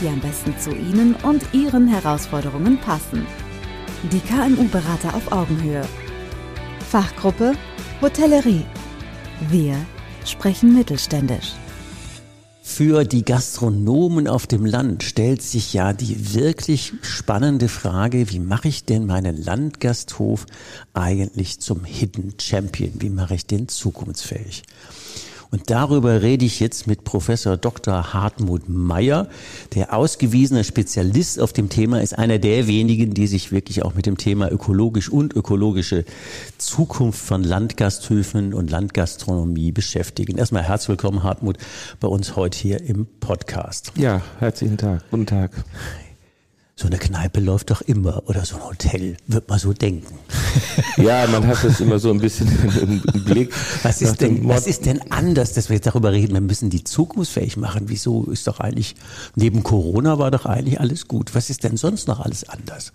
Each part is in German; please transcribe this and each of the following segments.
die am besten zu Ihnen und Ihren Herausforderungen passen. Die KMU-Berater auf Augenhöhe. Fachgruppe Hotellerie. Wir sprechen mittelständisch. Für die Gastronomen auf dem Land stellt sich ja die wirklich spannende Frage, wie mache ich denn meinen Landgasthof eigentlich zum Hidden Champion? Wie mache ich den zukunftsfähig? Und darüber rede ich jetzt mit Professor Dr. Hartmut Meyer, der ausgewiesener Spezialist auf dem Thema ist, einer der wenigen, die sich wirklich auch mit dem Thema ökologisch und ökologische Zukunft von Landgasthöfen und Landgastronomie beschäftigen. Erstmal herzlich willkommen, Hartmut, bei uns heute hier im Podcast. Ja, herzlichen Tag. Guten Tag so eine Kneipe läuft doch immer oder so ein Hotel, wird man so denken. Ja, man hat das immer so ein bisschen im, Blick. Was ist, denn, was ist denn anders, dass wir jetzt darüber reden, wir müssen die zukunftsfähig machen? Wieso ist doch eigentlich, neben Corona war doch eigentlich alles gut. Was ist denn sonst noch alles anders?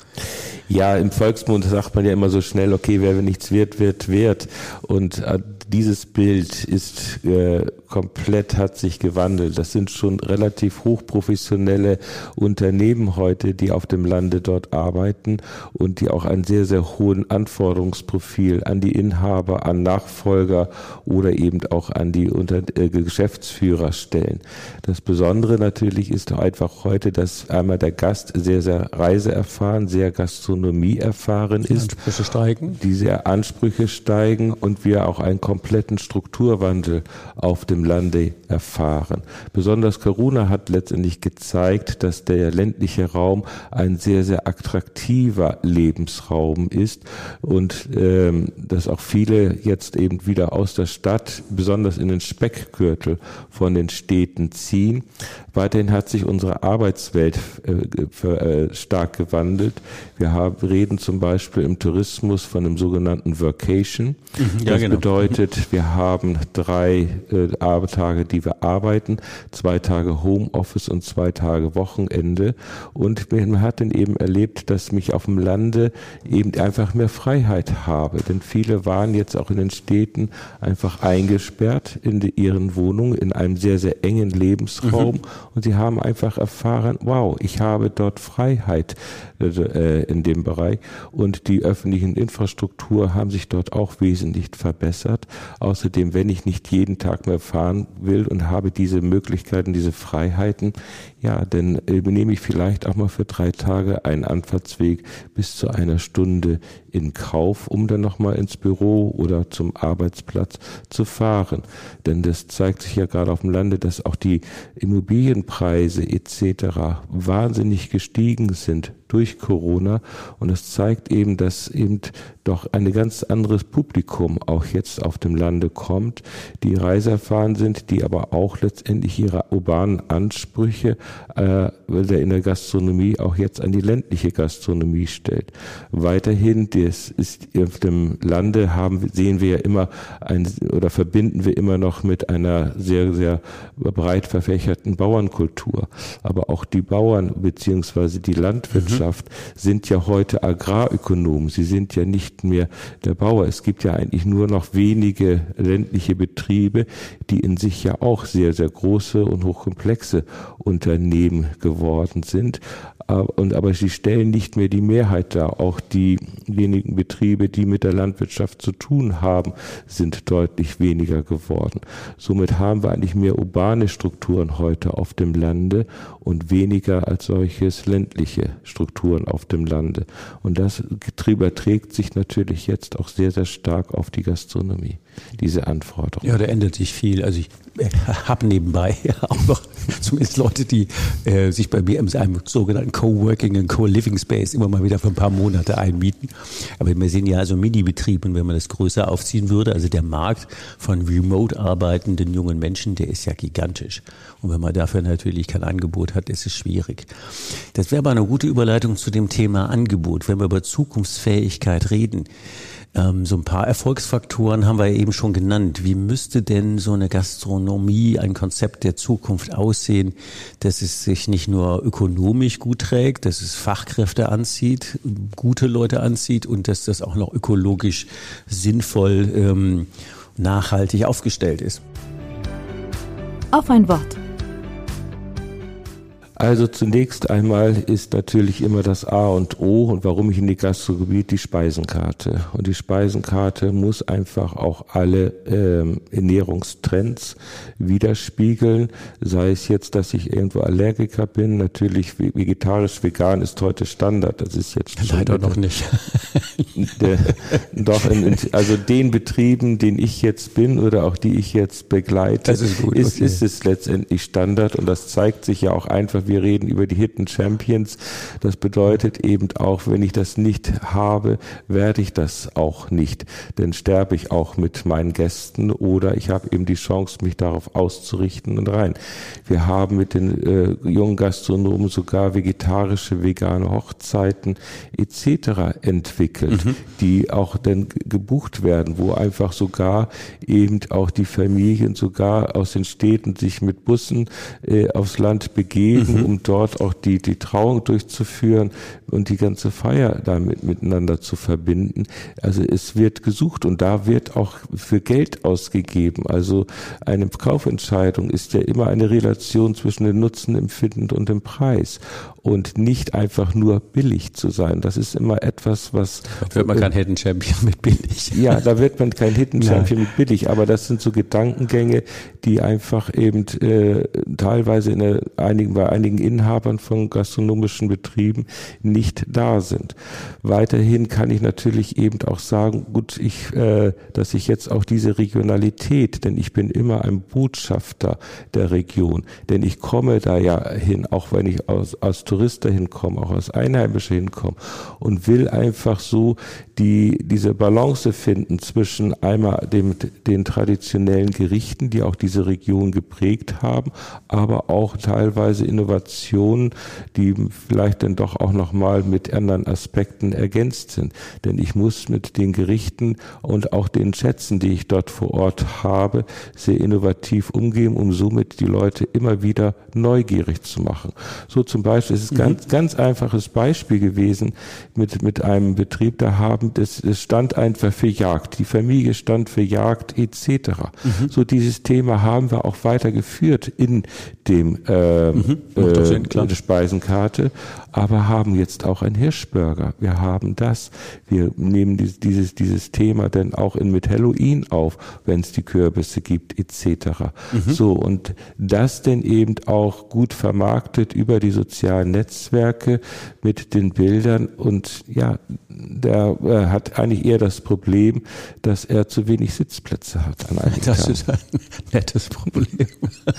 Ja, im Volksmund sagt man ja immer so schnell, okay, wer nichts wird, wird wert. Und äh, dieses Bild ist äh, komplett hat sich gewandelt. Das sind schon relativ hochprofessionelle Unternehmen heute, die auf dem Lande dort arbeiten und die auch ein sehr, sehr hohen Anforderungsprofil an die Inhaber, an Nachfolger oder eben auch an die Unter äh, Geschäftsführer stellen. Das Besondere natürlich ist einfach heute, dass einmal der Gast sehr, sehr reiseerfahren, sehr Gastronomie erfahren ist. Die Ansprüche steigen. Diese Ansprüche steigen und wir auch einen kompletten Strukturwandel auf dem Lande erfahren. Besonders Corona hat letztendlich gezeigt, dass der ländliche Raum ein sehr, sehr attraktiver Lebensraum ist und ähm, dass auch viele jetzt eben wieder aus der Stadt, besonders in den Speckgürtel von den Städten ziehen. Weiterhin hat sich unsere Arbeitswelt äh, äh, stark gewandelt. Wir haben, reden zum Beispiel im Tourismus von einem sogenannten Workation. Mhm, ja, das genau. bedeutet, wir haben drei äh, Tage, die wir arbeiten, zwei Tage Homeoffice und zwei Tage Wochenende. Und man hat dann eben erlebt, dass mich auf dem Lande eben einfach mehr Freiheit habe. Denn viele waren jetzt auch in den Städten einfach eingesperrt in die, ihren Wohnungen, in einem sehr, sehr engen Lebensraum. Mhm. Und sie haben einfach erfahren, wow, ich habe dort Freiheit äh, in dem Bereich. Und die öffentlichen Infrastruktur haben sich dort auch wesentlich verbessert. Außerdem, wenn ich nicht jeden Tag mehr fahren will und habe diese Möglichkeiten, diese Freiheiten, ja, dann übernehme ich vielleicht auch mal für drei Tage einen Anfahrtsweg bis zu einer Stunde in Kauf, um dann nochmal ins Büro oder zum Arbeitsplatz zu fahren. Denn das zeigt sich ja gerade auf dem Lande, dass auch die Immobilienpreise etc. wahnsinnig gestiegen sind durch Corona. Und das zeigt eben, dass eben doch ein ganz anderes Publikum auch jetzt auf dem Lande kommt, die reiserfahren sind, die aber auch letztendlich ihre urbanen Ansprüche äh, in der Gastronomie auch jetzt an die ländliche Gastronomie stellt. Weiterhin, das ist auf dem Lande haben, sehen wir ja immer ein, oder verbinden wir immer noch mit einer sehr, sehr breit verfächerten Bauernkultur. Aber auch die Bauern beziehungsweise die Landwirtschaft Landwirtschaft sind ja heute Agrarökonomen. Sie sind ja nicht mehr der Bauer. Es gibt ja eigentlich nur noch wenige ländliche Betriebe, die in sich ja auch sehr, sehr große und hochkomplexe Unternehmen geworden sind. Und, aber sie stellen nicht mehr die Mehrheit dar. Auch die wenigen Betriebe, die mit der Landwirtschaft zu tun haben, sind deutlich weniger geworden. Somit haben wir eigentlich mehr urbane Strukturen heute auf dem Lande und weniger als solches ländliche Strukturen auf dem Lande. Und das überträgt sich natürlich jetzt auch sehr, sehr stark auf die Gastronomie, diese Anforderungen. Ja, da ändert sich viel. Also ich habe nebenbei auch noch zumindest Leute, die äh, sich bei mir in einem sogenannten Coworking und Co-Living Space immer mal wieder für ein paar Monate einmieten. Aber wir sehen ja also Mini-Betriebe und wenn man das größer aufziehen würde, also der Markt von remote arbeitenden jungen Menschen, der ist ja gigantisch. Und wenn man dafür natürlich kein Angebot hat, ist es schwierig. Das wäre aber eine gute Überleitung zu dem Thema Angebot. Wenn wir über Zukunftsfähigkeit reden, ähm, so ein paar Erfolgsfaktoren haben wir eben schon genannt. Wie müsste denn so eine Gastronomie, ein Konzept der Zukunft aussehen, dass es sich nicht nur ökonomisch gut trägt, dass es Fachkräfte anzieht, gute Leute anzieht und dass das auch noch ökologisch sinnvoll, ähm, nachhaltig aufgestellt ist? Auf ein Wort. Also zunächst einmal ist natürlich immer das A und O und warum ich in die Gastronomie die Speisenkarte. Und die Speisenkarte muss einfach auch alle ähm, Ernährungstrends widerspiegeln. Sei es jetzt, dass ich irgendwo Allergiker bin. Natürlich vegetarisch, vegan ist heute Standard. Das ist jetzt leider noch nicht. Der, doch, in, in, also den Betrieben, den ich jetzt bin oder auch die ich jetzt begleite, ist, gut, ist, okay. ist es letztendlich Standard und das zeigt sich ja auch einfach, wie wir reden über die Hidden Champions. Das bedeutet eben auch, wenn ich das nicht habe, werde ich das auch nicht. Denn sterbe ich auch mit meinen Gästen oder ich habe eben die Chance, mich darauf auszurichten und rein. Wir haben mit den äh, jungen Gastronomen sogar vegetarische, vegane Hochzeiten etc. entwickelt, mhm. die auch dann gebucht werden, wo einfach sogar eben auch die Familien sogar aus den Städten sich mit Bussen äh, aufs Land begeben, mhm um dort auch die, die Trauung durchzuführen und die ganze Feier damit miteinander zu verbinden. Also es wird gesucht und da wird auch für Geld ausgegeben. Also eine Kaufentscheidung ist ja immer eine Relation zwischen dem Nutzenempfinden und dem Preis und nicht einfach nur billig zu sein. Das ist immer etwas, was. Da wird man kein Hidden Champion mit billig. Ja, da wird man kein Hidden Champion mit billig, aber das sind so Gedankengänge, die einfach eben äh, teilweise in der, einigen, bei einigen Inhabern von gastronomischen Betrieben nicht da sind. Weiterhin kann ich natürlich eben auch sagen, gut, ich, äh, dass ich jetzt auch diese Regionalität, denn ich bin immer ein Botschafter der Region, denn ich komme da ja hin, auch wenn ich aus, aus Tourist dahin komme, auch als Einheimische hinkommen und will einfach so die, diese Balance finden zwischen einmal dem, den traditionellen Gerichten, die auch diese Region geprägt haben, aber auch teilweise Innovationen, die vielleicht dann doch auch nochmal mit anderen Aspekten ergänzt sind. Denn ich muss mit den Gerichten und auch den Schätzen, die ich dort vor Ort habe, sehr innovativ umgehen, um somit die Leute immer wieder neugierig zu machen. So zum Beispiel, es ist mhm. ganz, ganz einfaches Beispiel gewesen mit, mit einem Betrieb, da haben, das, es stand einfach für Jagd. Die Familie stand für Jagd etc. Mhm. So dieses Thema haben wir auch weitergeführt in dem äh, mhm. äh, Sinn, Speisenkarte, aber haben jetzt auch ein Hirschburger. Wir haben das. Wir nehmen dieses, dieses, dieses Thema dann auch in mit Halloween auf, wenn es die Kürbisse gibt etc. Mhm. So und das denn eben auch gut vermarktet über die sozialen Netzwerke mit den Bildern und ja, der äh, hat eigentlich eher das Problem, dass er zu wenig Sitzplätze hat an einem Das ist ein nettes Problem.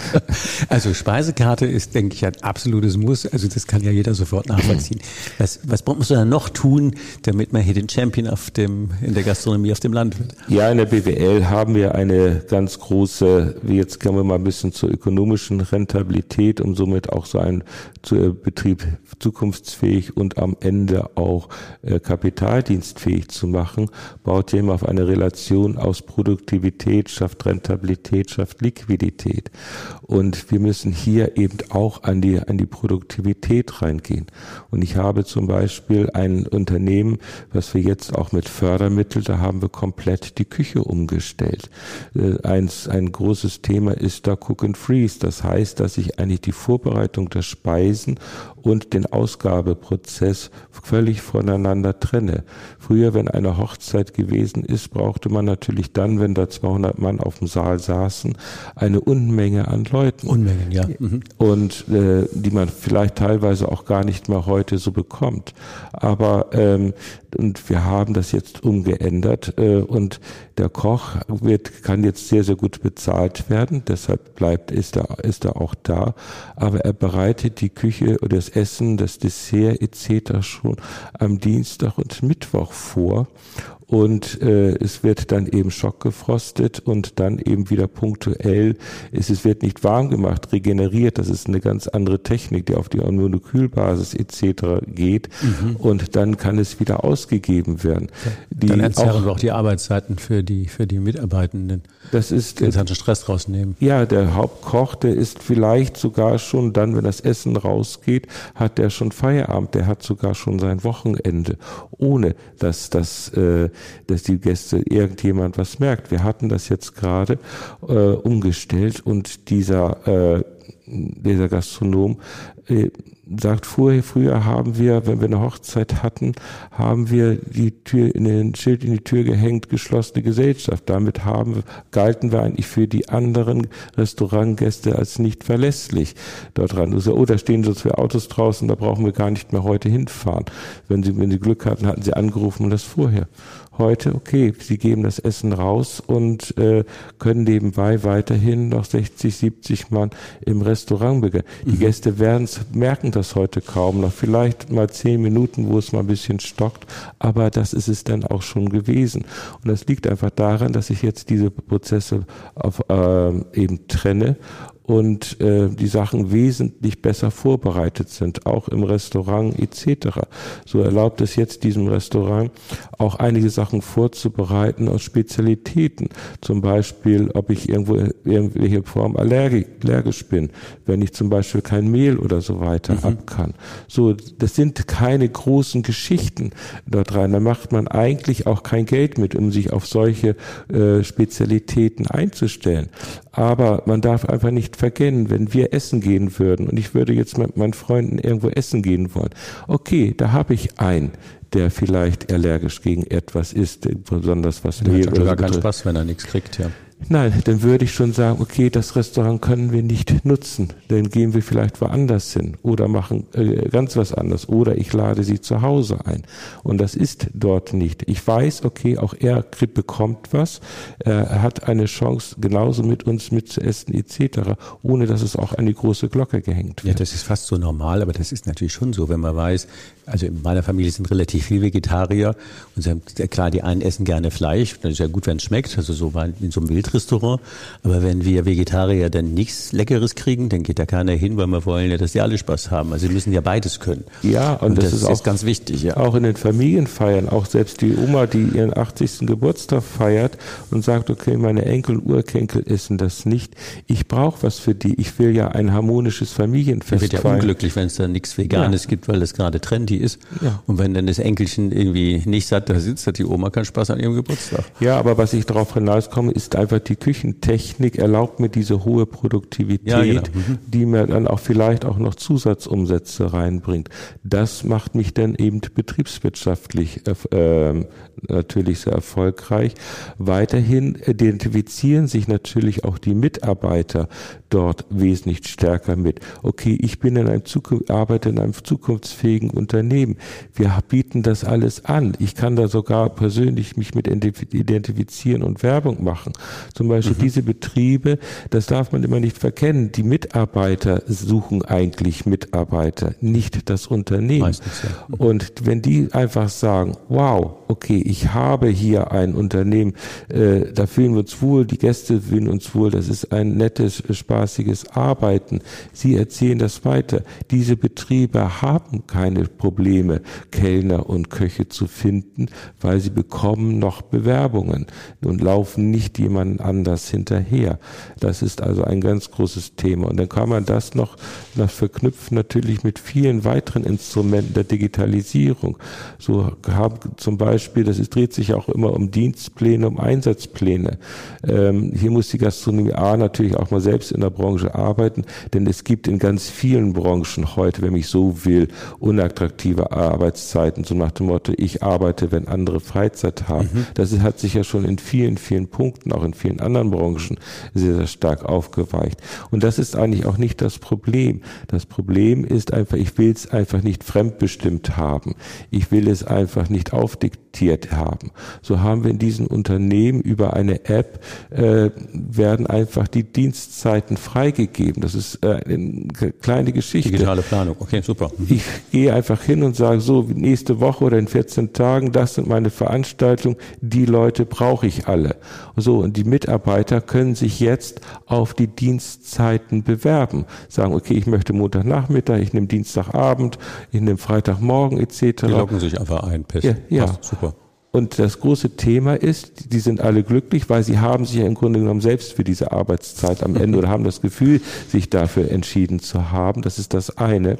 also Speisekarte ist, denke ich, ein absolutes Muss. Also das kann ja jeder sofort nachvollziehen. Was, was muss man dann noch tun, damit man hier den Champion auf dem, in der Gastronomie auf dem Land wird? Ja, in der BWL haben wir eine ganz große, jetzt kommen wir mal ein bisschen zur ökonomischen Rentabilität, um somit auch so einen äh, Betrieb zukunftsfähig und am Ende auch äh, kapitaldienstfähig zu machen, baut ja immer auf eine Relation aus Produktivität, schafft Rentabilität, schafft Liquidität. Und wir müssen hier eben auch an die, an die Produktivität reingehen. Und ich habe zum Beispiel ein Unternehmen, was wir jetzt auch mit Fördermitteln, da haben wir komplett die Küche umgestellt. Äh, eins, ein großes Thema ist da Cook and Freeze. Das heißt, dass ich eigentlich die Vorbereitung der Speisen und den Ausgabeprozess völlig voneinander trenne. Früher, wenn eine Hochzeit gewesen ist, brauchte man natürlich dann, wenn da 200 Mann auf dem Saal saßen, eine Unmenge an Leuten. Unmengen, ja. Mhm. Und äh, die man vielleicht teilweise auch gar nicht mehr heute so bekommt. Aber ähm, und wir haben das jetzt umgeändert äh, und Der Koch wird, kann jetzt sehr, sehr gut bezahlt werden, deshalb bleibt, ist er, ist er auch da. Aber er bereitet die Küche oder das Essen, das Dessert etc. schon am Dienstag und Mittwoch vor und äh, es wird dann eben schockgefrostet und dann eben wieder punktuell ist es wird nicht warm gemacht, regeneriert. Das ist eine ganz andere Technik, die auf die Molekülbasis etc. geht mhm. und dann kann es wieder ausgegeben werden. Die dann entzerren wir auch die Arbeitszeiten für die für die Mitarbeitenden. Das ist den ganzen Stress rausnehmen. Ja, der Hauptkoch, der ist vielleicht sogar schon dann, wenn das Essen rausgeht, hat der schon Feierabend. Der hat sogar schon sein Wochenende, ohne dass das äh, dass die Gäste irgendjemand was merkt. Wir hatten das jetzt gerade äh, umgestellt und dieser äh, dieser Gastronom äh, sagt, vorher, früher haben wir, wenn wir eine Hochzeit hatten, haben wir die Tür in den Schild in die Tür gehängt, geschlossene Gesellschaft. Damit haben, galten wir eigentlich für die anderen Restaurantgäste als nicht verlässlich dort dran. Also, oh, da stehen so zwei Autos draußen, da brauchen wir gar nicht mehr heute hinfahren. Wenn sie, wenn sie Glück hatten, hatten sie angerufen und das vorher heute, okay, sie geben das Essen raus und äh, können nebenbei weiterhin noch 60, 70 Mann im Restaurant beginnen. Die mhm. Gäste werden merken das heute kaum noch. Vielleicht mal zehn Minuten, wo es mal ein bisschen stockt, aber das ist es dann auch schon gewesen. Und das liegt einfach daran, dass ich jetzt diese Prozesse auf, äh, eben trenne und äh, die Sachen wesentlich besser vorbereitet sind, auch im Restaurant etc. So erlaubt es jetzt diesem Restaurant auch einige Sachen vorzubereiten aus Spezialitäten. Zum Beispiel, ob ich irgendwo irgendwelche Form allergisch bin, wenn ich zum Beispiel kein Mehl oder so weiter mhm. ab kann. So, das sind keine großen Geschichten dort rein. Da macht man eigentlich auch kein Geld mit, um sich auf solche äh, Spezialitäten einzustellen. Aber man darf einfach nicht verkennen, wenn wir essen gehen würden und ich würde jetzt mit meinen Freunden irgendwo essen gehen wollen. Okay, da habe ich einen, der vielleicht allergisch gegen etwas ist, besonders was Mehl oder gar keinen Spaß, wenn er nichts kriegt, ja. Nein, dann würde ich schon sagen, okay, das Restaurant können wir nicht nutzen. Dann gehen wir vielleicht woanders hin oder machen äh, ganz was anderes. Oder ich lade sie zu Hause ein. Und das ist dort nicht. Ich weiß, okay, auch er bekommt was. Er hat eine Chance, genauso mit uns mitzuessen etc., ohne dass es auch an die große Glocke gehängt wird. Ja, das ist fast so normal, aber das ist natürlich schon so, wenn man weiß, also in meiner Familie sind relativ viel Vegetarier und klar, die einen essen gerne Fleisch, das ist ja gut, wenn es schmeckt, also so in so einem Wildrestaurant, aber wenn wir Vegetarier dann nichts Leckeres kriegen, dann geht da keiner hin, weil wir wollen ja, dass die alle Spaß haben. Also sie müssen ja beides können. Ja, und, und das, das, ist auch ganz wichtig. Ja. Auch in den Familienfeiern, auch selbst die Oma, die ihren 80. Geburtstag feiert und sagt, okay, meine Enkel und Urkenkel essen das nicht. Ich brauche was für die. Ich will ja ein harmonisches Familienfest. Ich wird ja unglücklich, wenn es da nichts Veganes ja. gibt, weil das gerade trendy ist. Ja. Und wenn dann das Enkelchen irgendwie nicht satt da sitzt, hat die Oma keinen Spaß an ihrem Geburtstag. Ja, aber was ich darauf hinauskomme, ist einfach die Küchentechnik erlaubt mir diese hohe Produktivität, ja, genau. mhm. die mir dann auch vielleicht auch noch Zusatzumsätze reinbringt. Das macht mich dann eben betriebswirtschaftlich äh, natürlich sehr erfolgreich. Weiterhin identifizieren sich natürlich auch die Mitarbeiter dort wesentlich stärker mit. Okay, ich bin in einem Zukunft, arbeite in einem zukunftsfähigen Unternehmen. Wir bieten das alles an. Ich kann da sogar persönlich mich mit identifizieren und Werbung machen. Zum Beispiel mhm. diese Betriebe, das darf man immer nicht verkennen. Die Mitarbeiter suchen eigentlich Mitarbeiter, nicht das Unternehmen. Meistens, ja. Mhm. Und wenn die einfach sagen, wow, okay, ich habe hier ein Unternehmen, äh, da fühlen wir uns wohl, die Gäste fühlen uns wohl, das ist ein nettes, spaßiges Arbeiten. Sie erzählen das weiter. Diese Betriebe haben keine Probleme, Kellner und Köche zu finden, weil sie bekommen noch Bewerbungen und laufen nicht jemand anders hinterher. Das ist also ein ganz großes Thema. Und dann kann man das noch, noch verknüpfen natürlich mit vielen weiteren Instrumenten der Digitalisierung. So haben zum Beispiel, das ist, dreht sich auch immer um Dienstpläne, um Einsatzpläne. Ähm, hier muss die Gastronomie A natürlich auch mal selbst in der Branche arbeiten, denn es gibt in ganz vielen Branchen heute, wenn ich so will, unattraktive Arbeitszeiten, so nach dem Motto, ich arbeite, wenn andere Freizeit haben. Mhm. Das hat sich ja schon in vielen, vielen Punkten, auch in vielen anderen Branchen sehr, sehr stark aufgeweicht. Und das ist eigentlich auch nicht das Problem. Das Problem ist einfach, ich will es einfach nicht fremdbestimmt haben. Ich will es einfach nicht aufdiktiert haben. So haben wir in diesen Unternehmen über eine App äh, werden einfach die Dienstzeiten freigegeben. Das ist äh, eine kleine Geschichte. Digitale Planung, okay, super. Ich gehe einfach hin und sage so, nächste Woche oder in 14 Tagen, das sind meine Veranstaltungen, die Leute brauche ich alle. So, und die Mitarbeiter können sich jetzt auf die Dienstzeiten bewerben. Sagen, okay, ich möchte Montagnachmittag, ich nehme Dienstagabend, ich nehme Freitagmorgen etc. Die loggen sich einfach ein, Pest. Ja, ja. Passt, super. Und das große Thema ist, die sind alle glücklich, weil sie haben sich ja im Grunde genommen selbst für diese Arbeitszeit am Ende oder haben das Gefühl, sich dafür entschieden zu haben. Das ist das eine.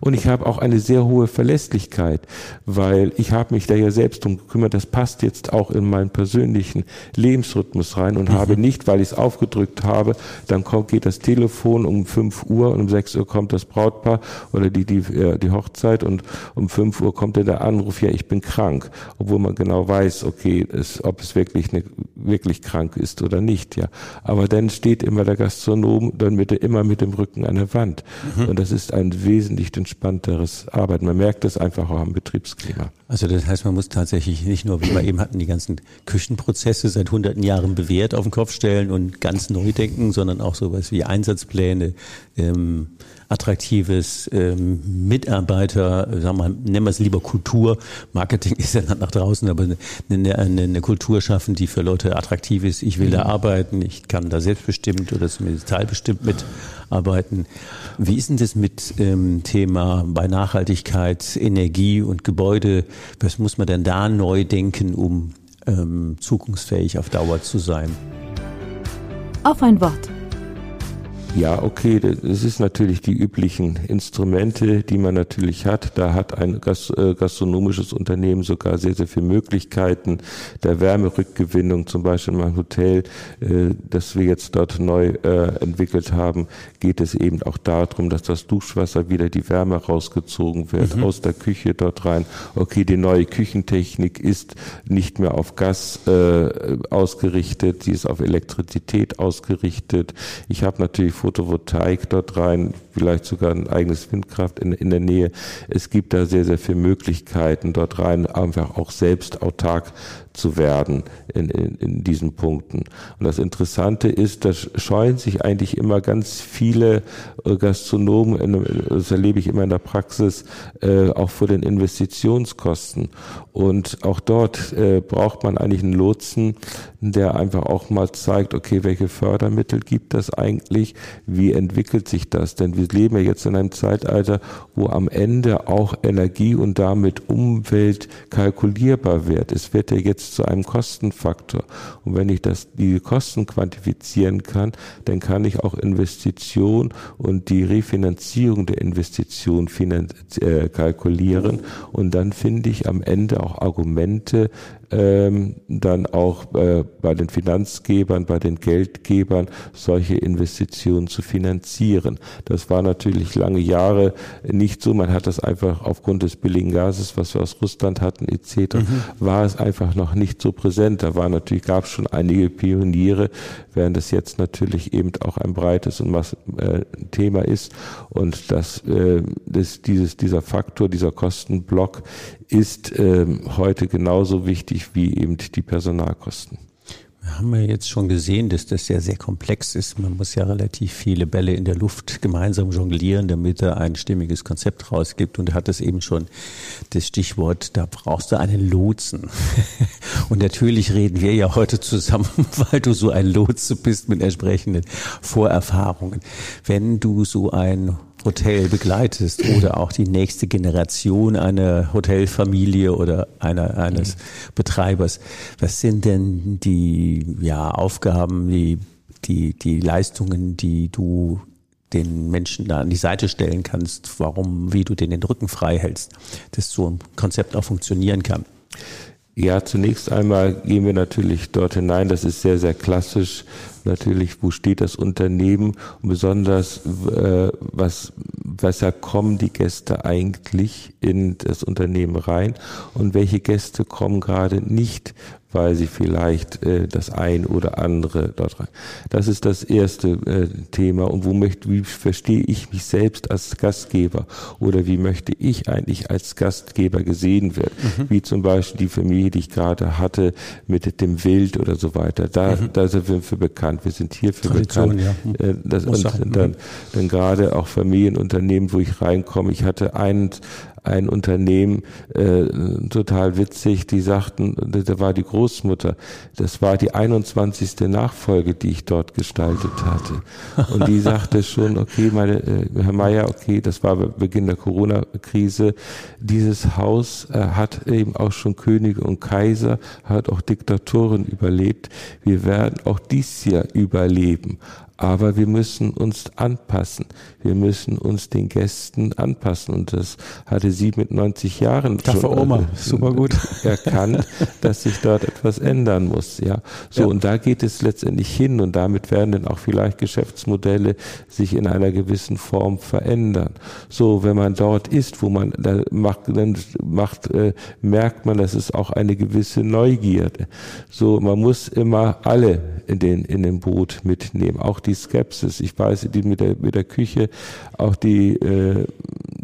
Und ich habe auch eine sehr hohe Verlässlichkeit, weil ich habe mich da ja selbst drum gekümmert. Das passt jetzt auch in meinen persönlichen Lebensrhythmus rein und mhm. habe nicht, weil ich es aufgedrückt habe, dann kommt, geht das Telefon um 5 Uhr und um 6 Uhr kommt das Brautpaar oder die, die, äh, die Hochzeit und um 5 Uhr kommt dann der Anruf, ja, ich bin krank, obwohl man genau genau weiß, okay, es, ob es wirklich eine, wirklich krank ist oder nicht, ja. Aber dann steht immer der Gastronom dann mit, immer mit dem Rücken an der Wand. Mhm. Und das ist ein wesentlich entspannteres Arbeiten. Man merkt das einfach auch am Betriebsklima. Also das heißt, man muss tatsächlich nicht nur, wie wir eben hatten, die ganzen Küchenprozesse seit hunderten Jahren bewährt auf den Kopf stellen und ganz neu denken, sondern auch sowas wie Einsatzpläne, ähm, attraktives ähm, Mitarbeiter, sagen wir, nennen wir es lieber Kultur. Marketing ist ja nach draußen, aber eine, eine, eine Kultur schaffen, die für Leute attraktiv ist. Ich will mhm. da arbeiten, ich kann da selbstbestimmt oder zumindest teilbestimmt mitarbeiten. Wie ist denn das mit ähm, Thema bei Nachhaltigkeit, Energie und Gebäude? Was muss man denn da neu denken, um ähm, zukunftsfähig auf Dauer zu sein? Auf ein Wort. Ja, okay, das ist natürlich die üblichen Instrumente, die man natürlich hat. Da hat ein äh, gastronomisches Unternehmen sogar sehr, sehr viele Möglichkeiten der Wärmerückgewinnung. Zum Beispiel in meinem Hotel, äh, das wir jetzt dort neu äh, entwickelt haben, geht es eben auch darum, dass das Duschwasser wieder die Wärme rausgezogen wird mhm. aus der Küche dort rein. Okay, die neue Küchentechnik ist nicht mehr auf Gas ausgerichtet, sie ist auf Elektrizität ausgerichtet. Ich habe natürlich Photovoltaik dort rein, vielleicht sogar ein eigenes Windkraft in, in der Nähe. Es gibt da sehr, sehr viele Möglichkeiten dort rein, einfach auch selbst autark zu werden in, in, in diesen Punkten. Und das Interessante ist, dass scheuen sich eigentlich immer ganz viele äh, Gastronomen, das erlebe ich immer in der Praxis, äh, auch vor den Investitionskosten. Und auch dort äh, braucht man eigentlich einen Lotsen, der einfach auch mal zeigt, okay, welche Fördermittel gibt das eigentlich? Wie entwickelt sich das? Denn wir leben ja jetzt in einem Zeitalter, wo am Ende auch Energie und damit Umwelt kalkulierbar wird. Es wird ja jetzt zu einem Kostenfaktor. Und wenn ich das, die Kosten quantifizieren kann, dann kann ich auch Investition und die Refinanzierung der Investition äh, kalkulieren. Und dann finde ich am Ende auch Argumente, ähm, dann auch äh, bei den Finanzgebern, bei den Geldgebern solche Investitionen zu finanzieren. Das war natürlich lange Jahre nicht so. Man hat das einfach aufgrund des billigen Gases, was wir aus Russland hatten etc., mhm. war es einfach noch nicht so präsent. Da war natürlich gab es schon einige Pioniere, während es jetzt natürlich eben auch ein breites und Mass äh, Thema ist und das, äh, das dieses dieser Faktor, dieser Kostenblock ist äh, heute genauso wichtig wie eben die Personalkosten. Wir haben ja jetzt schon gesehen, dass das ja sehr komplex ist. Man muss ja relativ viele Bälle in der Luft gemeinsam jonglieren, damit er ein stimmiges Konzept rausgibt. Und er hat es eben schon das Stichwort, da brauchst du einen Lotsen. Und natürlich reden wir ja heute zusammen, weil du so ein Lotse bist mit entsprechenden Vorerfahrungen. Wenn du so ein Hotel begleitest oder auch die nächste Generation einer Hotelfamilie oder einer, eines Betreibers. Was sind denn die ja, Aufgaben, die, die, die Leistungen, die du den Menschen da an die Seite stellen kannst, warum, wie du denen den Rücken frei hältst, dass so ein Konzept auch funktionieren kann? Ja, zunächst einmal gehen wir natürlich dort hinein. Das ist sehr, sehr klassisch natürlich, wo steht das Unternehmen und besonders, äh, was, weshalb kommen die Gäste eigentlich in das Unternehmen rein und welche Gäste kommen gerade nicht weil sie vielleicht äh, das ein oder andere dort rein. Das ist das erste äh, Thema. Und wo möchte, wie verstehe ich mich selbst als Gastgeber? Oder wie möchte ich eigentlich als Gastgeber gesehen werden? Mhm. Wie zum Beispiel die Familie, die ich gerade hatte, mit dem Wild oder so weiter. Da, mhm. da sind wir für bekannt. Wir sind hierfür Tradition, bekannt. Ja. Äh, das, und dann, dann gerade auch Familienunternehmen, wo ich reinkomme. Ich hatte einen, ein Unternehmen, äh, total witzig, die sagten, da war die Großmutter, das war die 21. Nachfolge, die ich dort gestaltet hatte. Und die sagte schon, okay, meine, äh, Herr Meier, okay, das war Beginn der Corona-Krise, dieses Haus äh, hat eben auch schon Könige und Kaiser, hat auch Diktatoren überlebt. Wir werden auch dies Jahr überleben. Aber wir müssen uns anpassen. Wir müssen uns den Gästen anpassen. Und das hatte sie mit 90 Jahren Taffe schon Oma. Super gut. erkannt, dass sich dort etwas ändern muss. Ja, so ja. und da geht es letztendlich hin und damit werden dann auch vielleicht Geschäftsmodelle sich in einer gewissen Form verändern. So, wenn man dort ist, wo man da macht, dann macht, äh, merkt man, dass es auch eine gewisse Neugierde. So, man muss immer alle in den in dem Boot mitnehmen, auch die Skepsis. Ich weiß, die mit der, mit der Küche, auch die, äh,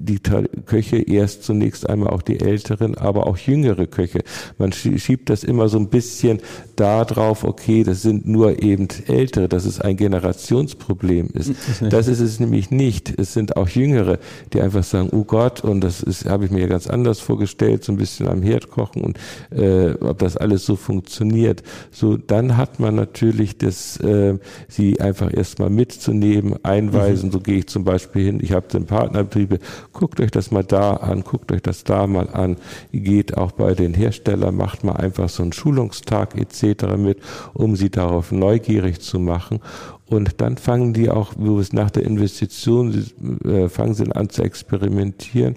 die Köche erst zunächst einmal auch die älteren, aber auch jüngere Köche. Man schiebt das immer so ein bisschen da drauf, okay, das sind nur eben ältere, dass es ein Generationsproblem ist. Das ist es nämlich nicht. Es sind auch jüngere, die einfach sagen, oh Gott, und das ist, habe ich mir ganz anders vorgestellt, so ein bisschen am Herd kochen und äh, ob das alles so funktioniert. So, dann hat man natürlich das, äh, sie einfach erstmal mitzunehmen, einweisen. Mhm. So gehe ich zum Beispiel hin. Ich habe den Partnerbetriebe, guckt euch das mal da an, guckt euch das da mal an. Geht auch bei den Herstellern, macht mal einfach so einen Schulungstag etc. mit, um sie darauf neugierig zu machen. Und dann fangen die auch, nach der Investition, äh, fangen sie an zu experimentieren.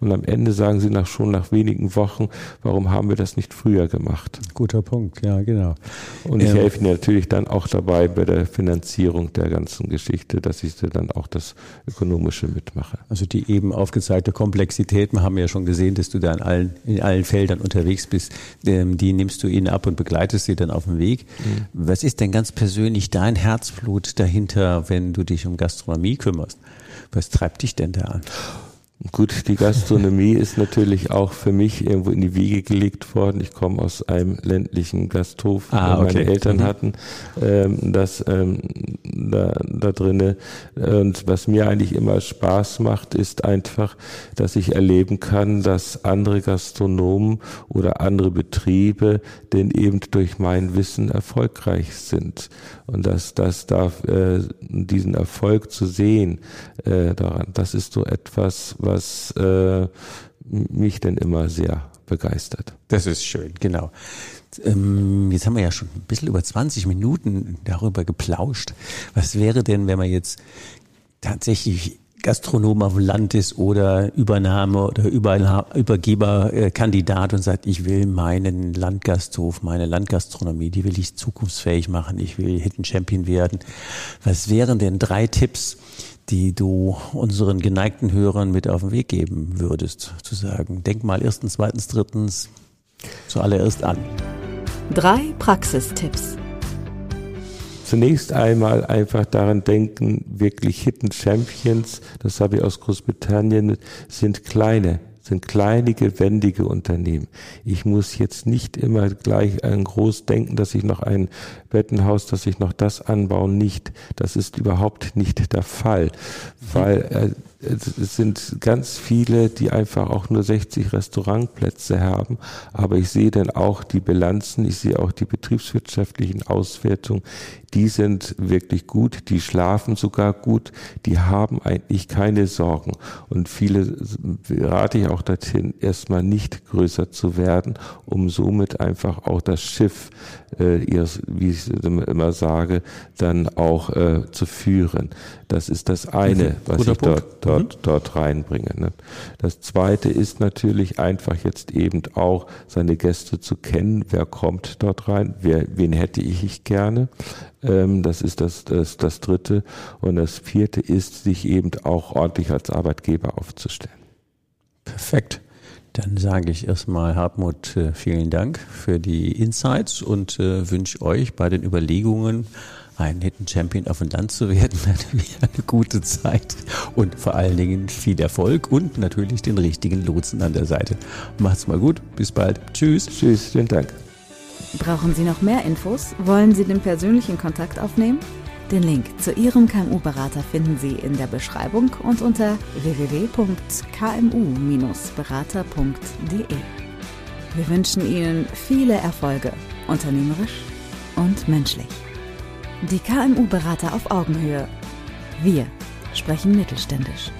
Und am Ende sagen sie nach, schon nach wenigen Wochen, warum haben wir das nicht früher gemacht? Guter Punkt, ja, genau. Und ich ähm, helfe ihnen natürlich dann auch dabei bei der Finanzierung der ganzen Geschichte, dass ich dann auch das Ökonomische mitmache. Also die eben aufgezeigte Komplexität, wir haben ja schon gesehen, dass du da in allen, in allen Feldern unterwegs bist, ähm, die nimmst du ihnen ab und begleitest sie dann auf dem Weg. Mhm. Was ist denn ganz persönlich dein Herzblut? Herzblut dahinter, wenn du dich um Gastronomie kümmerst. Was treibt dich denn da an? Gut, die Gastronomie ist natürlich auch für mich irgendwo in die Wiege gelegt worden. Ich komme aus einem ländlichen Gasthof, ah, okay. meine Eltern mhm. hatten ähm, das ähm, da, da drinne. Und was mir eigentlich immer Spaß macht, ist einfach, dass ich erleben kann, dass andere Gastronomen oder andere Betriebe denn eben durch mein Wissen erfolgreich sind. Und dass das darf, äh, diesen Erfolg zu sehen äh, daran, das ist so etwas, was was äh, mich denn immer sehr begeistert. Das ist schön, genau. Ähm, jetzt haben wir ja schon ein bisschen über 20 Minuten darüber geplauscht. Was wäre denn, wenn man jetzt tatsächlich Gastronom auf dem Land ist oder Übernahme oder Übergeberkandidat und sagt, ich will meinen Landgasthof, meine Landgastronomie, die will ich zukunftsfähig machen, ich will Hidden Champion werden. Was wären denn drei Tipps, die du unseren geneigten Hörern mit auf den Weg geben würdest? Zu sagen, denk mal erstens, zweitens, drittens zuallererst an. Drei Praxistipps. Zunächst einmal einfach daran denken, wirklich Hidden Champions, das habe ich aus Großbritannien, sind kleine sind kleine, wendige Unternehmen. Ich muss jetzt nicht immer gleich ein groß denken, dass ich noch ein Bettenhaus, dass ich noch das anbauen, nicht. Das ist überhaupt nicht der Fall, weil äh, es sind ganz viele, die einfach auch nur 60 Restaurantplätze haben. Aber ich sehe dann auch die Bilanzen, ich sehe auch die betriebswirtschaftlichen Auswertungen. Die sind wirklich gut, die schlafen sogar gut, die haben eigentlich keine Sorgen. Und viele rate ich auch dorthin, erstmal nicht größer zu werden, um somit einfach auch das Schiff, äh, ihres, wie ich immer sage, dann auch äh, zu führen. Das ist das eine, was Guter ich dort, dort dort, mhm. dort reinbringe. Ne? Das zweite ist natürlich einfach jetzt eben auch seine Gäste zu kennen. Wer kommt dort rein? Wer, wen hätte ich gerne? Ähm, das ist das, das, das dritte. Und das vierte ist, sich eben auch ordentlich als Arbeitgeber aufzustellen. Perfekt. Dann sage ich erstmal Hartmut äh, vielen Dank für die Insights und äh, wünsche euch bei den Überlegungen, ein Hidden Champion auf dem Land zu werden, eine gute Zeit und vor allen Dingen viel Erfolg und natürlich den richtigen Lotsen an der Seite. Macht's mal gut, bis bald. Tschüss. Tschüss, vielen Dank. Brauchen Sie noch mehr Infos? Wollen Sie den persönlichen Kontakt aufnehmen? Den Link zu Ihrem KMU-Berater finden Sie in der Beschreibung und unter www.kmu-berater.de. Wir wünschen Ihnen viele Erfolge, unternehmerisch und menschlich. Die KMU-Berater auf Augenhöhe. Wir sprechen mittelständisch.